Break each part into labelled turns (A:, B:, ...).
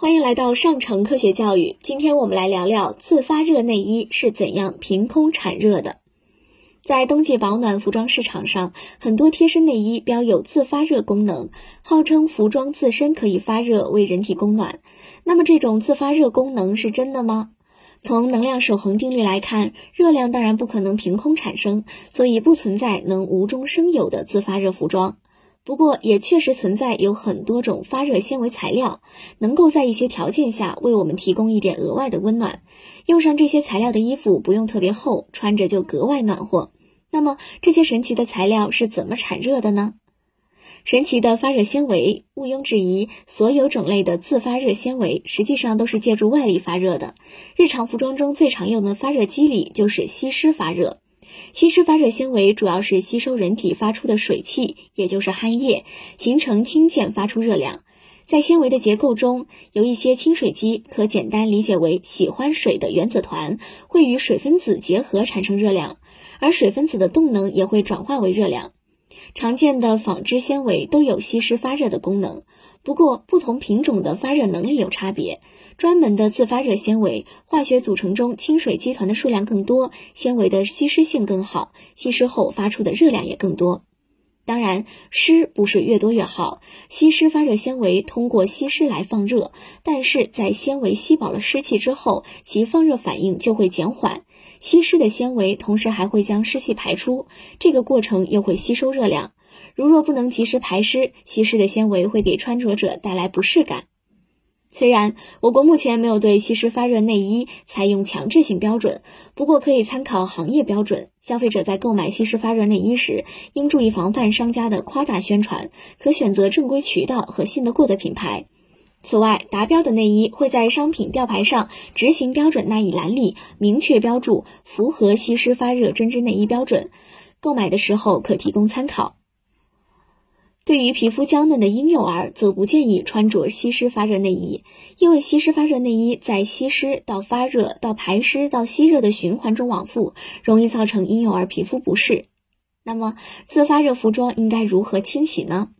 A: 欢迎来到上城科学教育。今天我们来聊聊自发热内衣是怎样凭空产热的。在冬季保暖服装市场上，很多贴身内衣标有自发热功能，号称服装自身可以发热，为人体供暖。那么，这种自发热功能是真的吗？从能量守恒定律来看，热量当然不可能凭空产生，所以不存在能无中生有的自发热服装。不过，也确实存在有很多种发热纤维材料，能够在一些条件下为我们提供一点额外的温暖。用上这些材料的衣服不用特别厚，穿着就格外暖和。那么，这些神奇的材料是怎么产热的呢？神奇的发热纤维，毋庸置疑，所有种类的自发热纤维实际上都是借助外力发热的。日常服装中最常用的发热机理就是吸湿发热。吸湿发热纤维主要是吸收人体发出的水汽，也就是汗液，形成氢键发出热量。在纤维的结构中，有一些亲水基，可简单理解为喜欢水的原子团，会与水分子结合产生热量，而水分子的动能也会转化为热量。常见的纺织纤维都有吸湿发热的功能，不过不同品种的发热能力有差别。专门的自发热纤维，化学组成中清水基团的数量更多，纤维的吸湿性更好，吸湿后发出的热量也更多。当然，湿不是越多越好，吸湿发热纤维通过吸湿来放热，但是在纤维吸饱了湿气之后，其放热反应就会减缓。吸湿的纤维同时还会将湿气排出，这个过程又会吸收热量。如若不能及时排湿，吸湿的纤维会给穿着者带来不适感。虽然我国目前没有对吸湿发热内衣采用强制性标准，不过可以参考行业标准。消费者在购买吸湿发热内衣时，应注意防范商家的夸大宣传，可选择正规渠道和信得过的品牌。此外，达标的内衣会在商品吊牌上执行标准那一栏里明确标注“符合吸湿发热针织内衣标准”，购买的时候可提供参考。对于皮肤娇嫩的婴幼儿，则不建议穿着吸湿发热内衣，因为吸湿发热内衣在吸湿到发热到排湿到吸热的循环中往复，容易造成婴幼儿皮肤不适。那么，自发热服装应该如何清洗呢？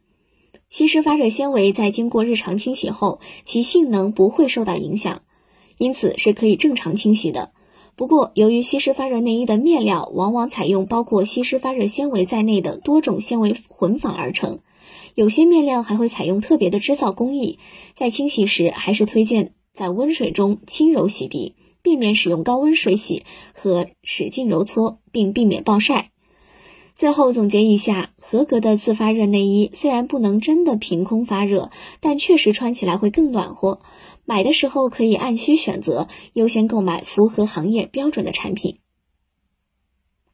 A: 吸湿发热纤维在经过日常清洗后，其性能不会受到影响，因此是可以正常清洗的。不过，由于吸湿发热内衣的面料往往采用包括吸湿发热纤维在内的多种纤维混纺而成。有些面料还会采用特别的织造工艺，在清洗时还是推荐在温水中轻柔洗涤，避免使用高温水洗和使劲揉搓，并避免暴晒。最后总结一下，合格的自发热内衣虽然不能真的凭空发热，但确实穿起来会更暖和。买的时候可以按需选择，优先购买符合行业标准的产品。